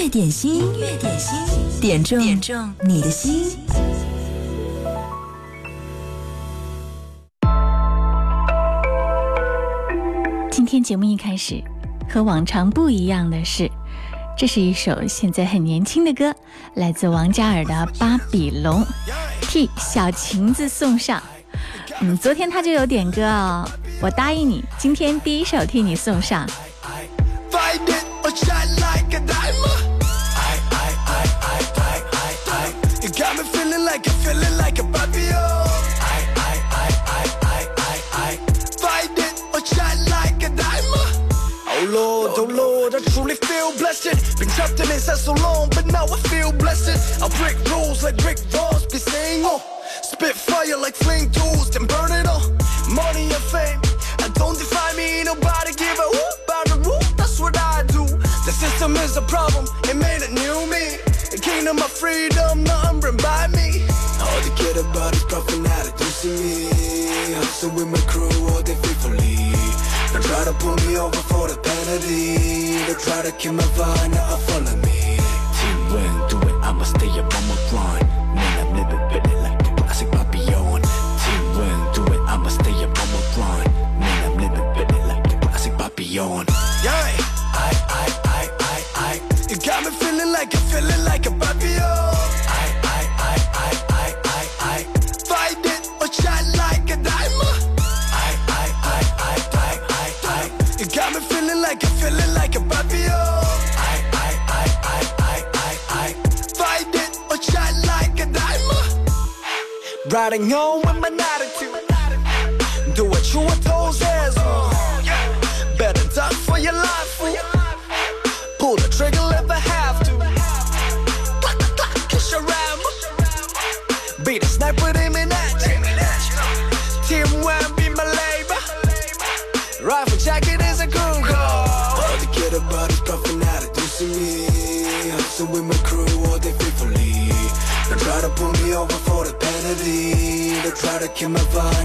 乐点心，音乐点心，点中点中你的心。今天节目一开始，和往常不一样的是，这是一首现在很年轻的歌，来自王嘉尔的《巴比龙》，替小晴子送上。嗯，昨天他就有点歌哦，我答应你，今天第一首替你送上。Lord, oh Lord, I truly feel blessed. Been trapped in this so long, but now I feel blessed. I'll break rules like Rick Ross be saying, oh. Uh, spit fire like flame tools, then burn it all. Money and fame, I don't define me. Nobody give a whoop about the rule. That's what I do. The system is a problem, it made a new me. The kingdom of freedom, nothing bring by me. About is profit, not reducing me. Hustle with my crew, all day faithfully. They try to pull me over for the penalty. They try to kill my vibe, now follow me. Team win, do it, I'ma stay up on Can my vibe.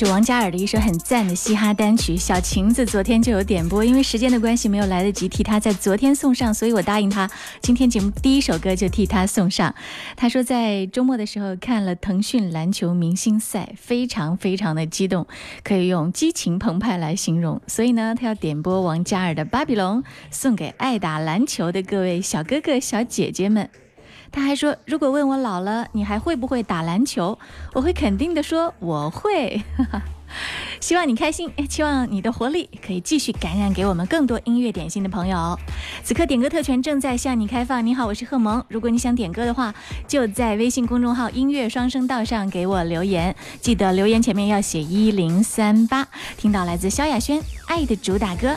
是王嘉尔的一首很赞的嘻哈单曲，小晴子昨天就有点播，因为时间的关系没有来得及替他在昨天送上，所以我答应他今天节目第一首歌就替他送上。他说在周末的时候看了腾讯篮球明星赛，非常非常的激动，可以用激情澎湃来形容，所以呢，他要点播王嘉尔的《巴比龙》，送给爱打篮球的各位小哥哥小姐姐们。他还说，如果问我老了你还会不会打篮球，我会肯定的说我会。希望你开心，希望你的活力可以继续感染给我们更多音乐点心的朋友。此刻点歌特权正在向你开放。你好，我是贺萌。如果你想点歌的话，就在微信公众号“音乐双声道”上给我留言，记得留言前面要写一零三八。听到来自萧亚轩《爱的主打歌》。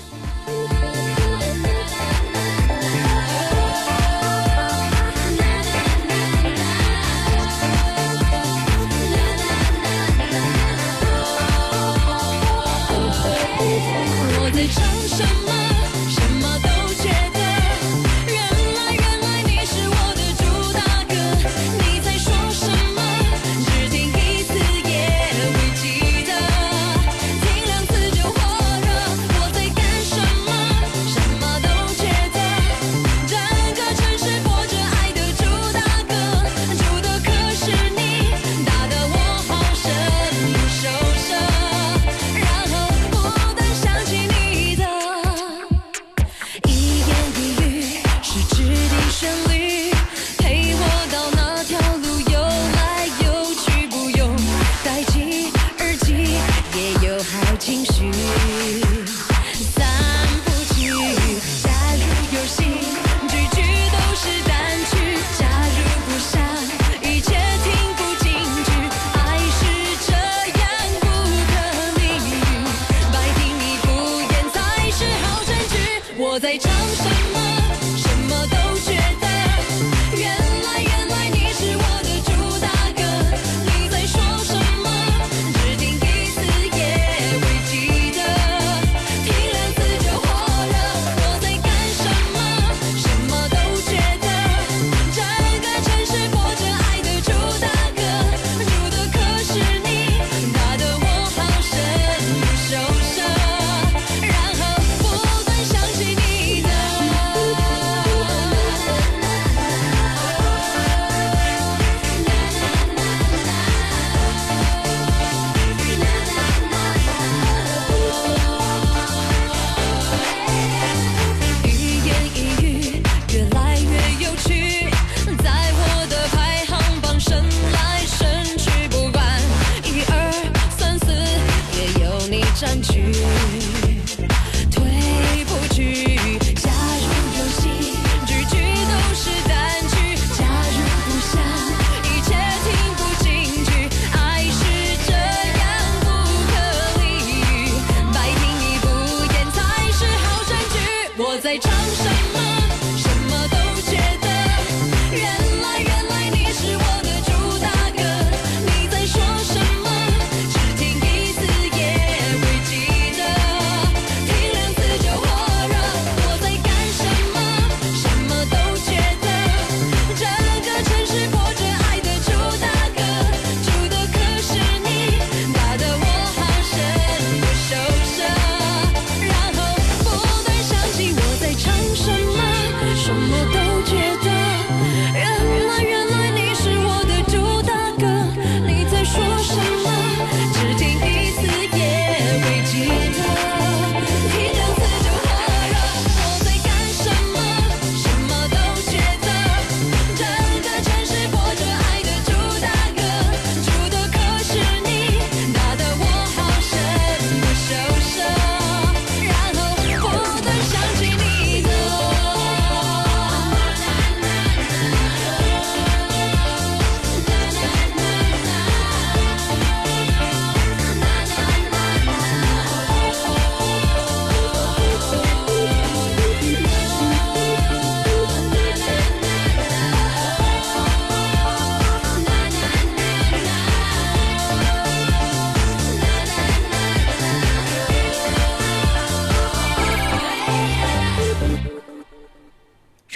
什么，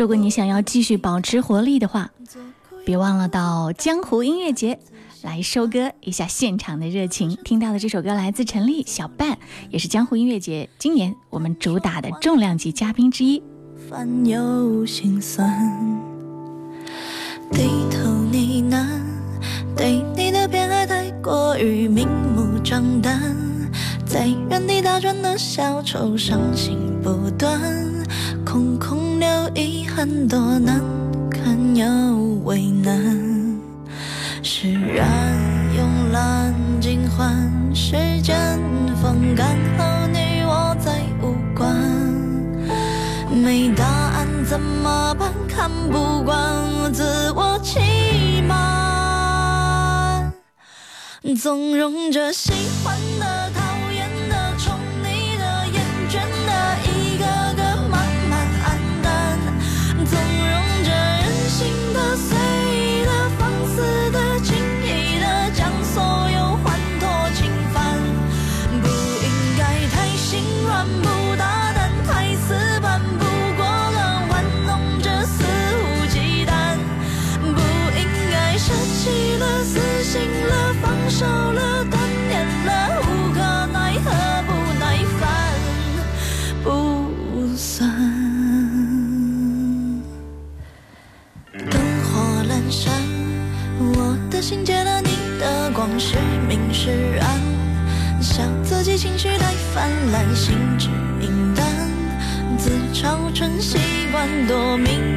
如果你想要继续保持活力的话别忘了到江湖音乐节来收割一下现场的热情。听到的这首歌来自陈粒小半也是江湖音乐节今年我们主打的重量级嘉宾之一。烦忧心酸低头呢喃对你的偏爱太过于明目张胆在原地打转的小丑伤心不断空空留遗憾多难堪又为难释然慵懒尽欢时间风干后你我再无关没答案怎么办看不惯我自我欺瞒纵容着喜欢的少了，断念了，无可奈何，不耐烦，不算灯火阑珊。我的心借了你的光，是明是暗，笑自己情绪太泛滥，心知明暗，自嘲成习惯，多敏。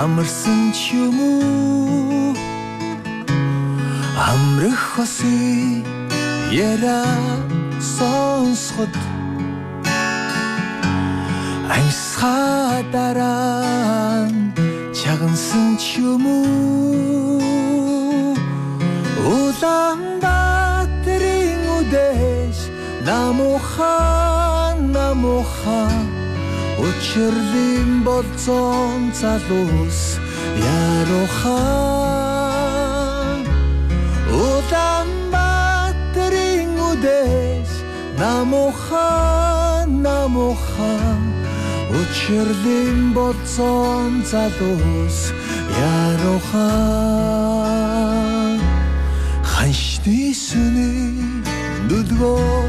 амарсан ч юм уу? Амрах хосын яра сонсоход Амьсгаа дараа нь чагансан ч юм уу? Улаанбаатарын үдээс намухан намухан Өчрлийн болцон залуус яруухан Улаан баатарын үдээс намухан намухан. Өчрлийн болцон залуус яруухан Ханшны сүний нүдгөө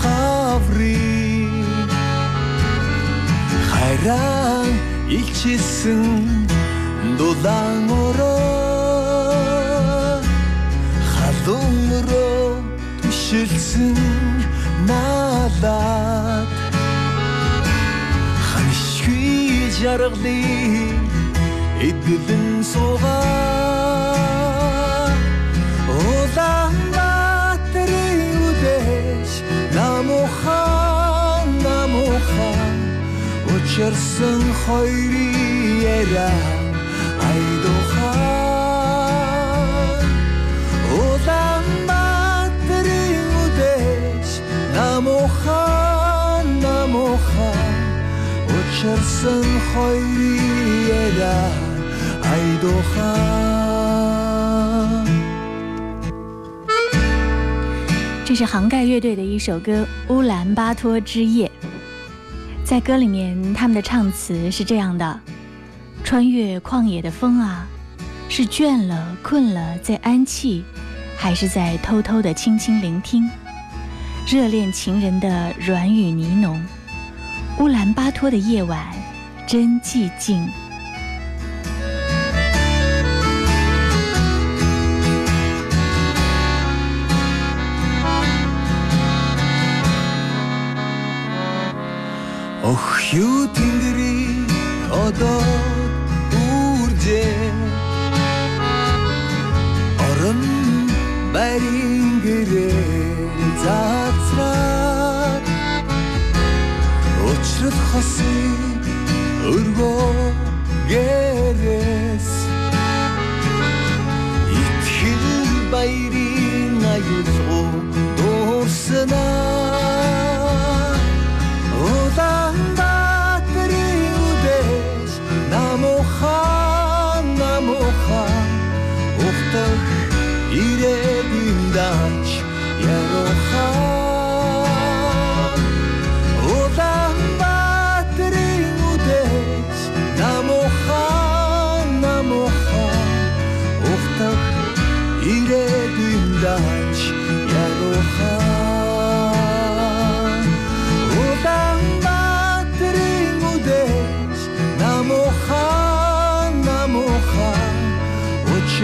хаврын Хайран илчилсэн дулаан ороо. Халуун өрөө түшилсэн наалаад Ханшгүй жаргалыг эдгэлэн суугаа 这是杭盖乐队的一首歌《乌兰巴托之夜》。在歌里面，他们的唱词是这样的：穿越旷野的风啊，是倦了、困了在安憩，还是在偷偷的轻轻聆听？热恋情人的软语呢喃，乌兰巴托的夜晚真寂静。Ох юу тэнгэрийн одоо үржээ. Орон барин гэрээр заацраад Учрал хосын өргөө гэрээс. Итгэл баярын аюулгүй дуурснаа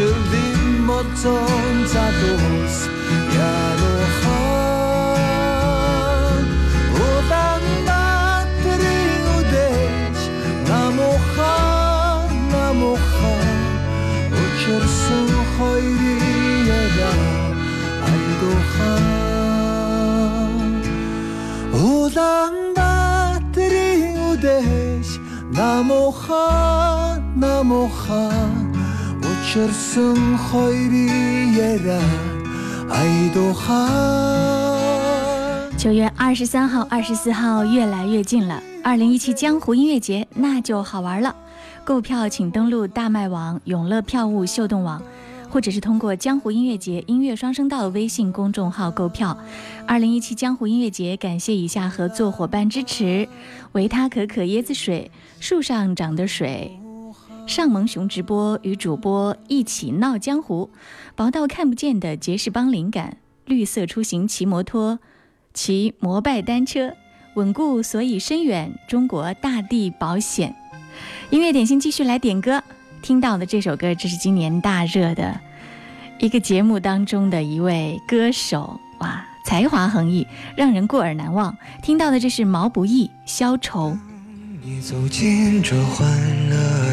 чөлдим моцон цадуус ярухан. Удан батри удэж намухан намухан. Учирсан хойри яда айдухан. Удан батри удэж намухан намухан. doha 九月二十三号、二十四号越来越近了，二零一七江湖音乐节那就好玩了。购票请登录大麦网、永乐票务秀动网，或者是通过江湖音乐节音乐双声道微信公众号购票。二零一七江湖音乐节，感谢以下合作伙伴支持：维他可可椰子水、树上长的水、上萌熊直播与主播一起闹江湖，薄到看不见的杰士邦灵感，绿色出行骑摩托，骑摩拜单车，稳固所以深远，中国大地保险。音乐点心继续来点歌，听到的这首歌，这是今年大热的一个节目当中的一位歌手，哇，才华横溢，让人过耳难忘。听到的这是毛不易《消愁》。你走进这欢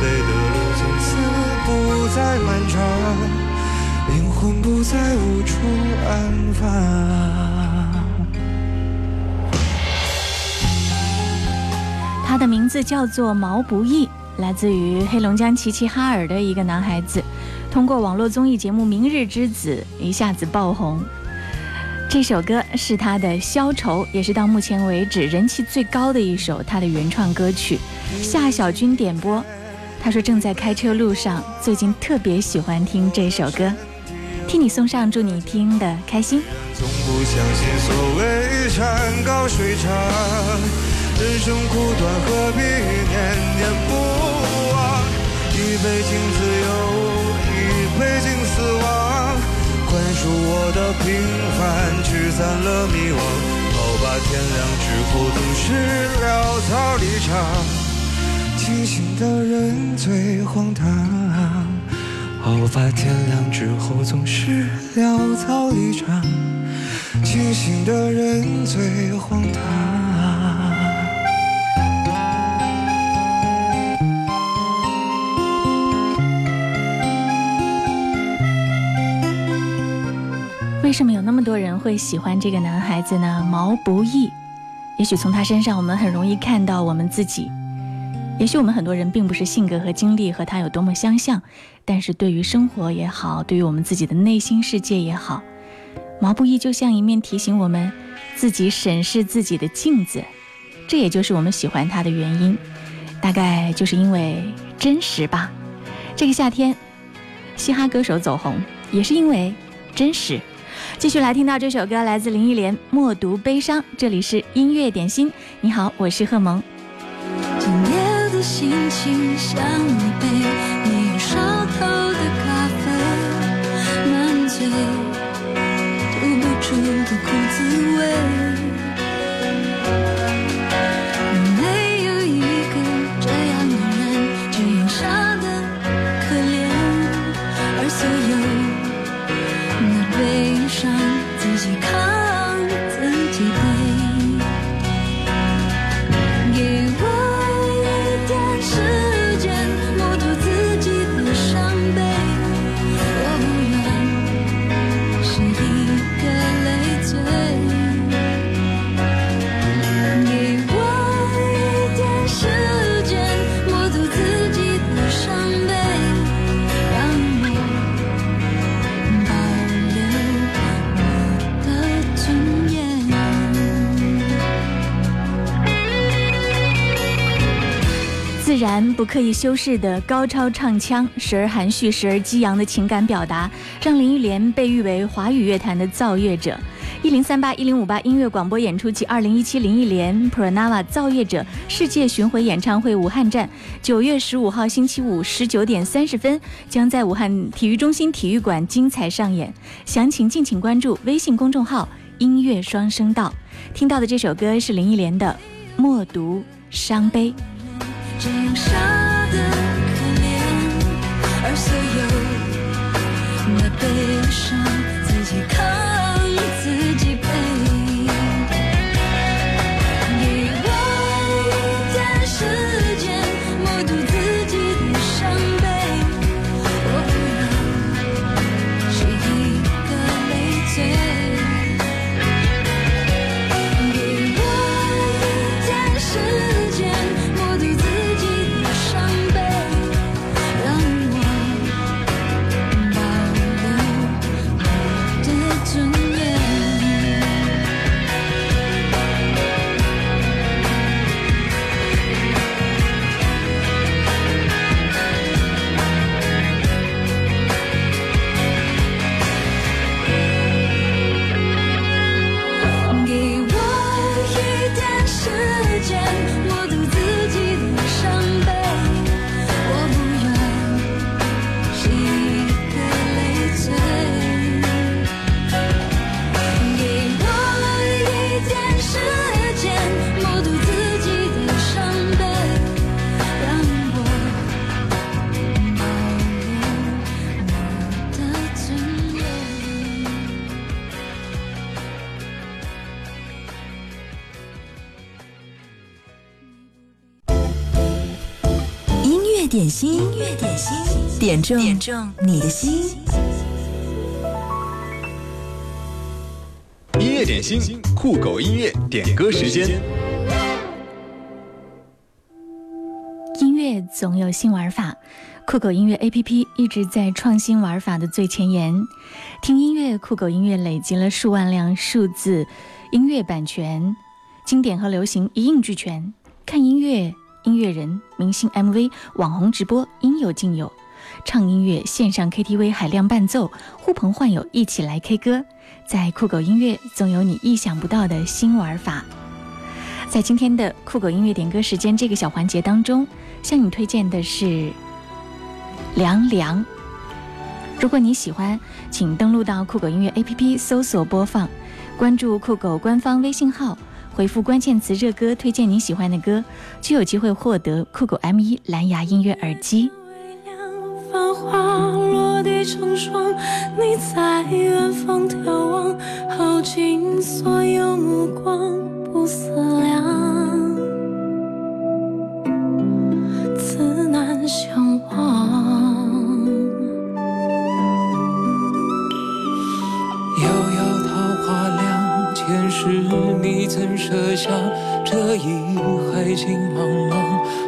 北的路从此不再漫长，灵魂不再无处安放。他的名字叫做毛不易，来自于黑龙江齐齐哈尔的一个男孩子，通过网络综艺节目《明日之子》一下子爆红。这首歌是他的《消愁》，也是到目前为止人气最高的一首他的原创歌曲。夏小军点播，他说正在开车路上，最近特别喜欢听这首歌，替你送上，祝你听得开心。从不相信所谓山高水长，人生苦短，何必念念不忘？一杯敬自由，一杯敬死亡。宽恕我的平凡，驱散了迷惘。好吧，天亮之后总是潦草离场，清醒的人最荒唐。好吧，天亮之后总是潦草离场，清醒的人最荒唐。为什么有那么多人会喜欢这个男孩子呢？毛不易，也许从他身上我们很容易看到我们自己。也许我们很多人并不是性格和经历和他有多么相像，但是对于生活也好，对于我们自己的内心世界也好，毛不易就像一面提醒我们自己审视自己的镜子。这也就是我们喜欢他的原因，大概就是因为真实吧。这个夏天，嘻哈歌手走红也是因为真实。继续来听到这首歌，来自林忆莲《默读悲伤》。这里是音乐点心，你好，我是贺萌。心情像一杯没有烧透的咖啡，满嘴吐不出的苦滋味。不刻意修饰的高超唱腔，时而含蓄，时而激昂的情感表达，让林忆莲被誉为华语乐坛的造乐者。一零三八一零五八音乐广播演出及二零一七林忆莲 Pranava 造乐者世界巡回演唱会武汉站，九月十五号星期五十九点三十分将在武汉体育中心体育馆精彩上演。详情敬请关注微信公众号“音乐双声道”。听到的这首歌是林忆莲的《默读伤悲》。这样傻的可怜，而而所有的悲伤。心，音乐点心，点中点中你的心。音乐点心，酷狗音乐点歌时间。音乐总有新玩法，酷狗音乐 APP 一直在创新玩法的最前沿。听音乐，酷狗音乐累积了数万辆数字音乐版权，经典和流行一应俱全。看音乐，音乐人、明星 MV、网红直播应有尽有。唱音乐，线上 KTV 海量伴奏，呼朋唤友一起来 K 歌。在酷狗音乐，总有你意想不到的新玩法。在今天的酷狗音乐点歌时间这个小环节当中，向你推荐的是凉凉。如果你喜欢，请登录到酷狗音乐 APP 搜索播放，关注酷狗官方微信号，回复关键词“热歌”，推荐你喜欢的歌，就有机会获得酷狗 M1 蓝牙音乐耳机。繁花落地成霜，你在远方眺望，耗尽所有目光，不思量，你曾设想？这一海情茫茫，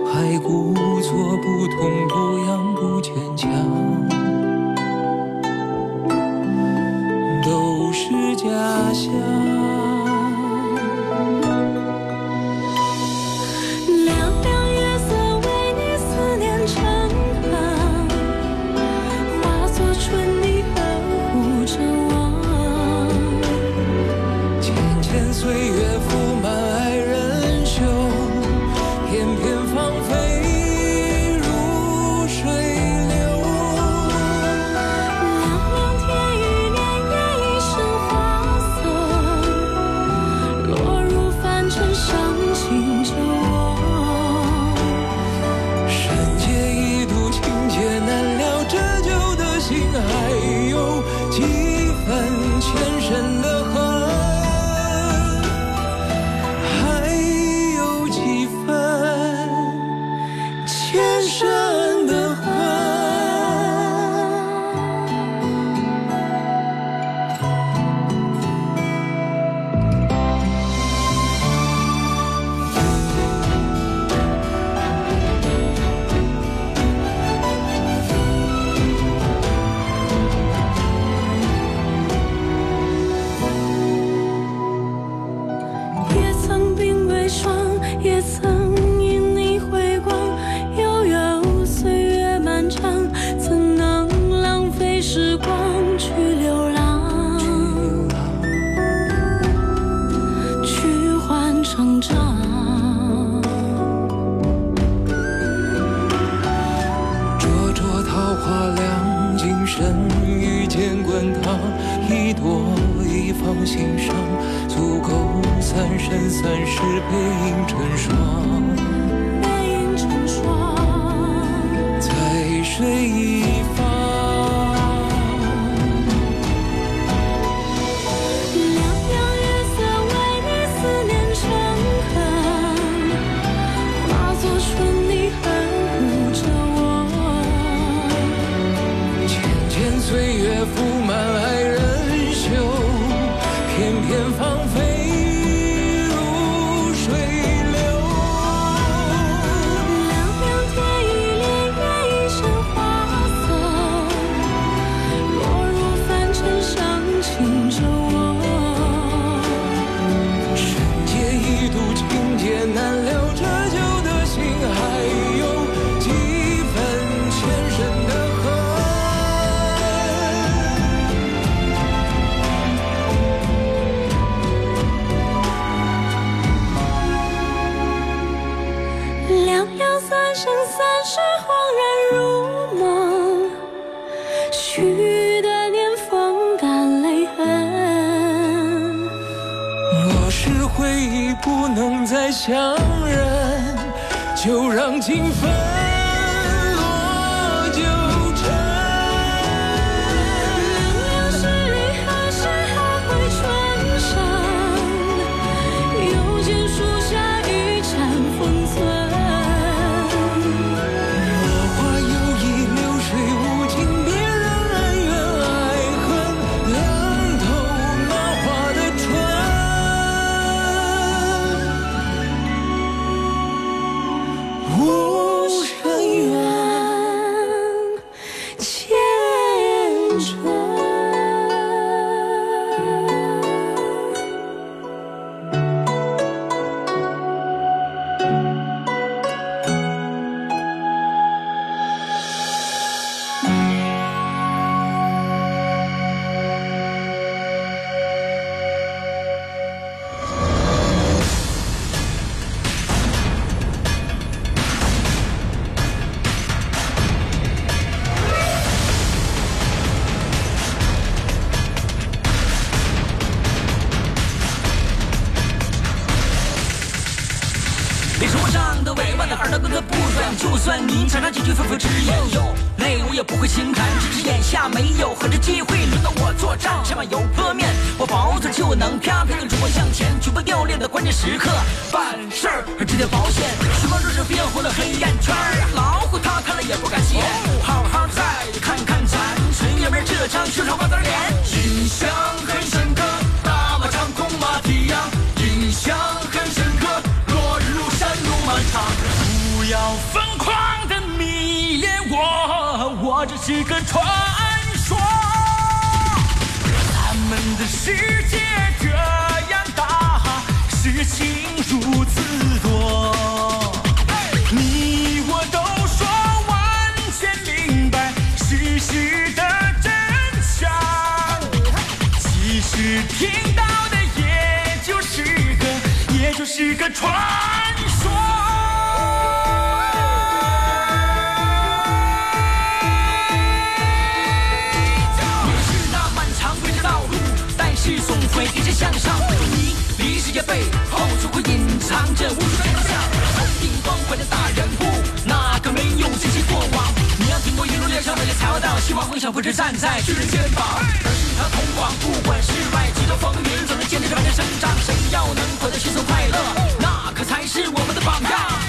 还故作不痛不痒不坚强，都是假象。铺满爱能再相认，就让情分是个传说。你是那漫长未知道路，但是总会一直向上。你离世界背后，总会隐藏着无数真相。头顶光环的大人物，哪个没有珍惜过往？你要经过一路脸上，那个才会到希望梦想，不止站在巨人肩膀，而是他通往，不管是几多风云，总能坚持着万年生长。谁要能活得轻松快乐，那可才是我们的榜样。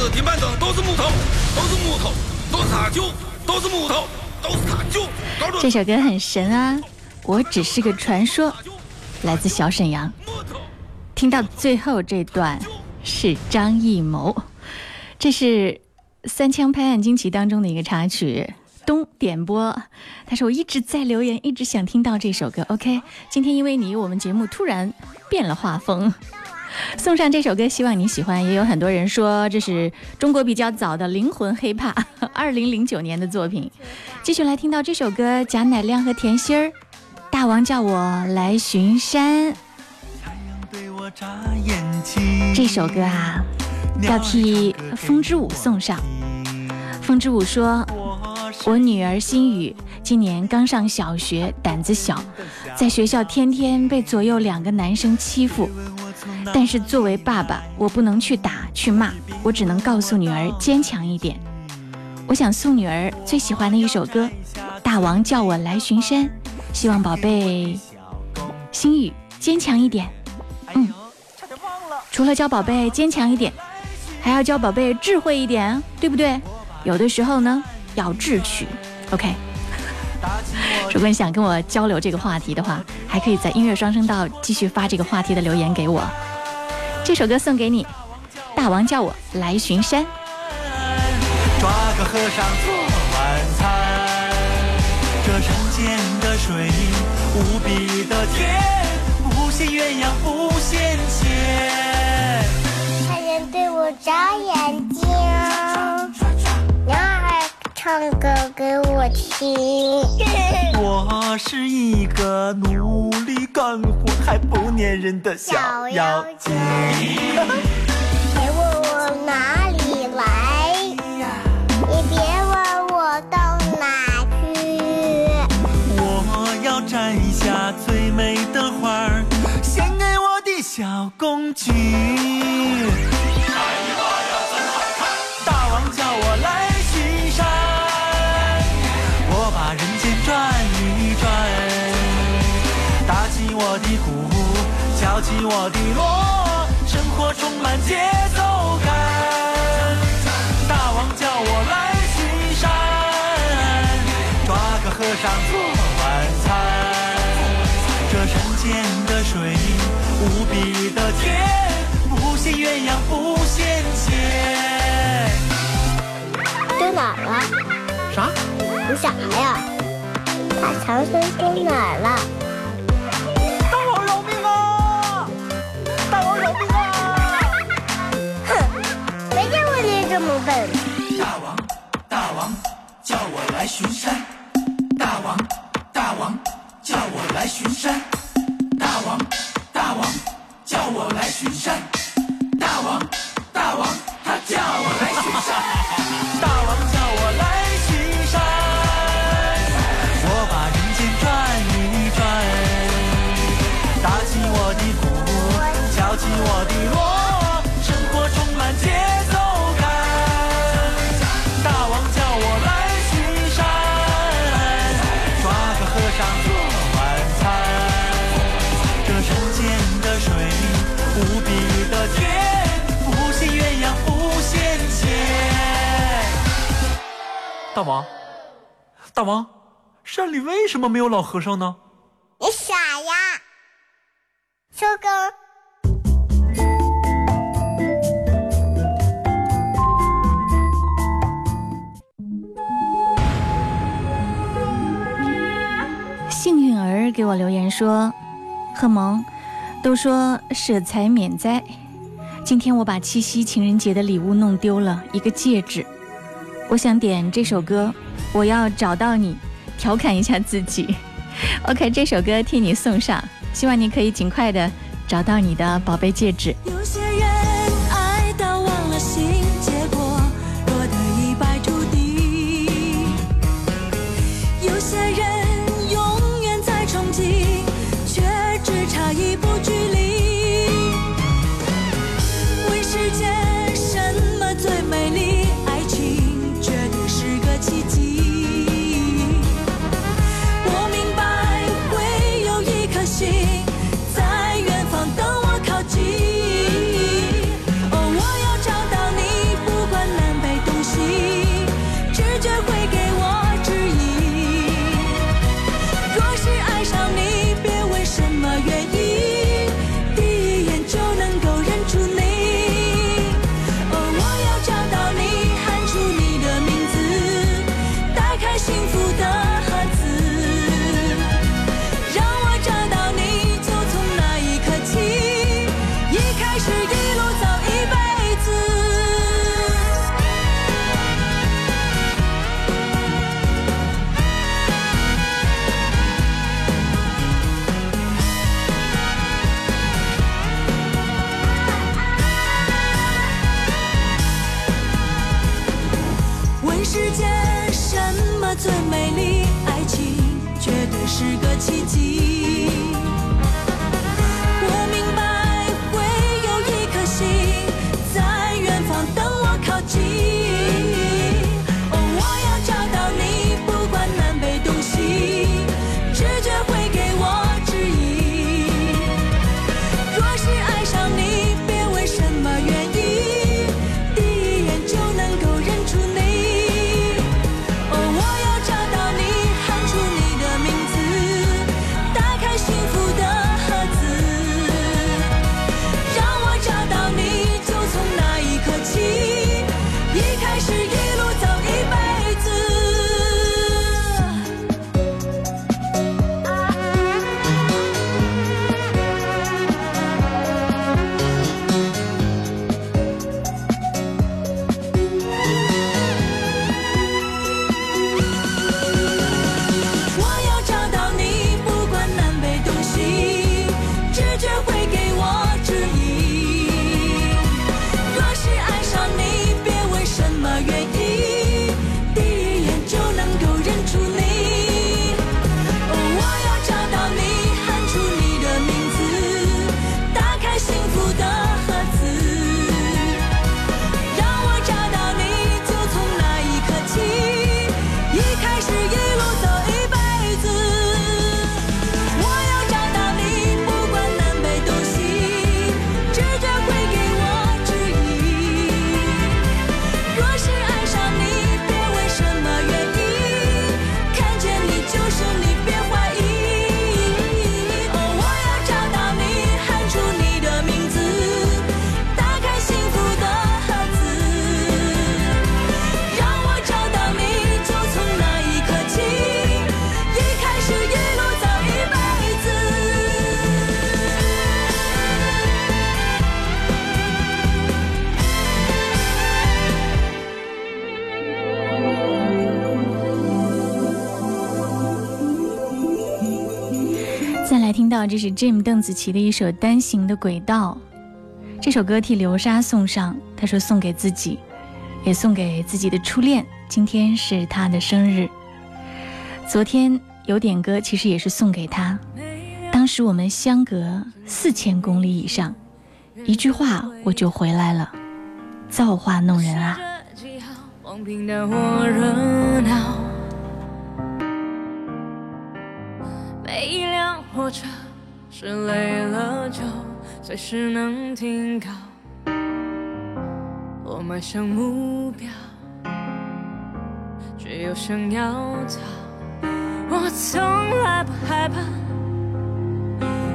子的板凳都是木头，都是木头，都是他舅，都是木头，都是他舅。高柱这首歌很神啊！我只是个传说，来自小沈阳。听到最后这段是张艺谋，这是《三枪拍案惊奇》当中的一个插曲。东点播，他说我一直在留言，一直想听到这首歌。OK，今天因为你，我们节目突然变了画风，送上这首歌，希望你喜欢。也有很多人说这是中国比较早的灵魂 hiphop，二零零九年的作品。继续来听到这首歌，贾乃亮和甜心儿，大王叫我来巡山。这首歌啊，要替风之舞送上。风之舞说：“我女儿心雨今年刚上小学，胆子小，在学校天天被左右两个男生欺负。但是作为爸爸，我不能去打去骂，我只能告诉女儿坚强一点。我想送女儿最喜欢的一首歌，《大王叫我来巡山》，希望宝贝心语，坚强一点。嗯，除了教宝贝坚强一点，还要教宝贝智慧一点，对不对？有的时候呢，要智取。OK。如果你想跟我交流这个话题的话，还可以在音乐双声道继续发这个话题的留言给我。这首歌送给你，大王叫我来巡山。抓个和尚做晚餐。这山间的水无比的甜，不羡鸳鸯不羡仙。还人对我眨眼睛，唱歌给我听。我是一个努力干活还不粘人的小妖精。别问我哪里来，也别问我到哪去。我要摘下最美的花儿，献给我的小公举。敲起我的锣，生活充满节奏感。大王叫我来巡山，抓个和尚做晚餐。这山间的水无比的甜，不羡鸳鸯不羡仙。丢哪儿了？啥？你啥呀？把长生丢哪儿了？大王，大王，山里为什么没有老和尚呢？你傻呀？收工。幸运儿给我留言说：“贺萌，都说舍财免灾，今天我把七夕情人节的礼物弄丢了，一个戒指。我想点这首歌，我要找到你，调侃一下自己。OK，这首歌替你送上，希望你可以尽快的找到你的宝贝戒指。听到这是 Jim 邓紫棋的一首单行的轨道。这首歌替流沙送上，他说送给自己，也送给自己的初恋。今天是他的生日。昨天有点歌，其实也是送给他。当时我们相隔四千公里以上，一句话我就回来了，造化弄人啊！车是累了就随时能停靠。我迈向目标，却又想要逃。我从来不害怕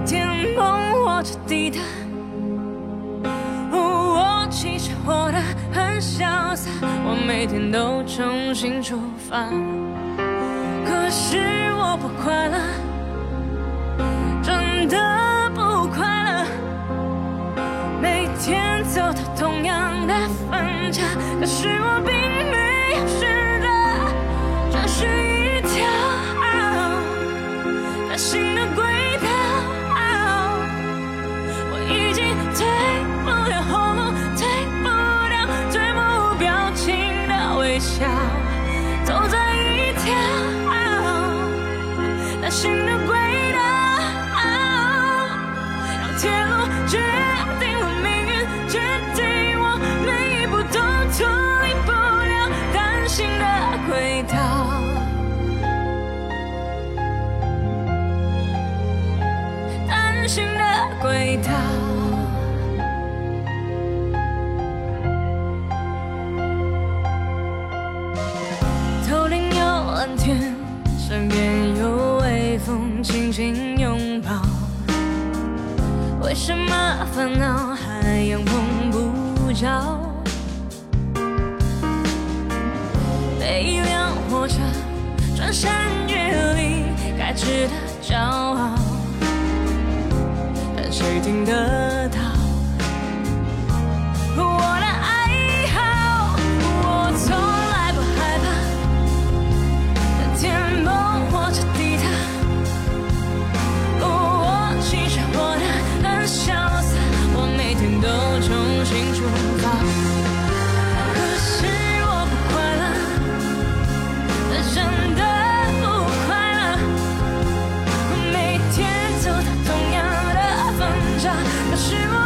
天崩或者地塌。我其实活得很潇洒，我每天都重新出发。可是我不快乐，的不快乐。每天走到同样的分岔，可是我并没有紧紧拥抱。为什么烦恼海洋碰不着？每一辆火车穿山越岭，该值得骄傲。但谁听得到 suis.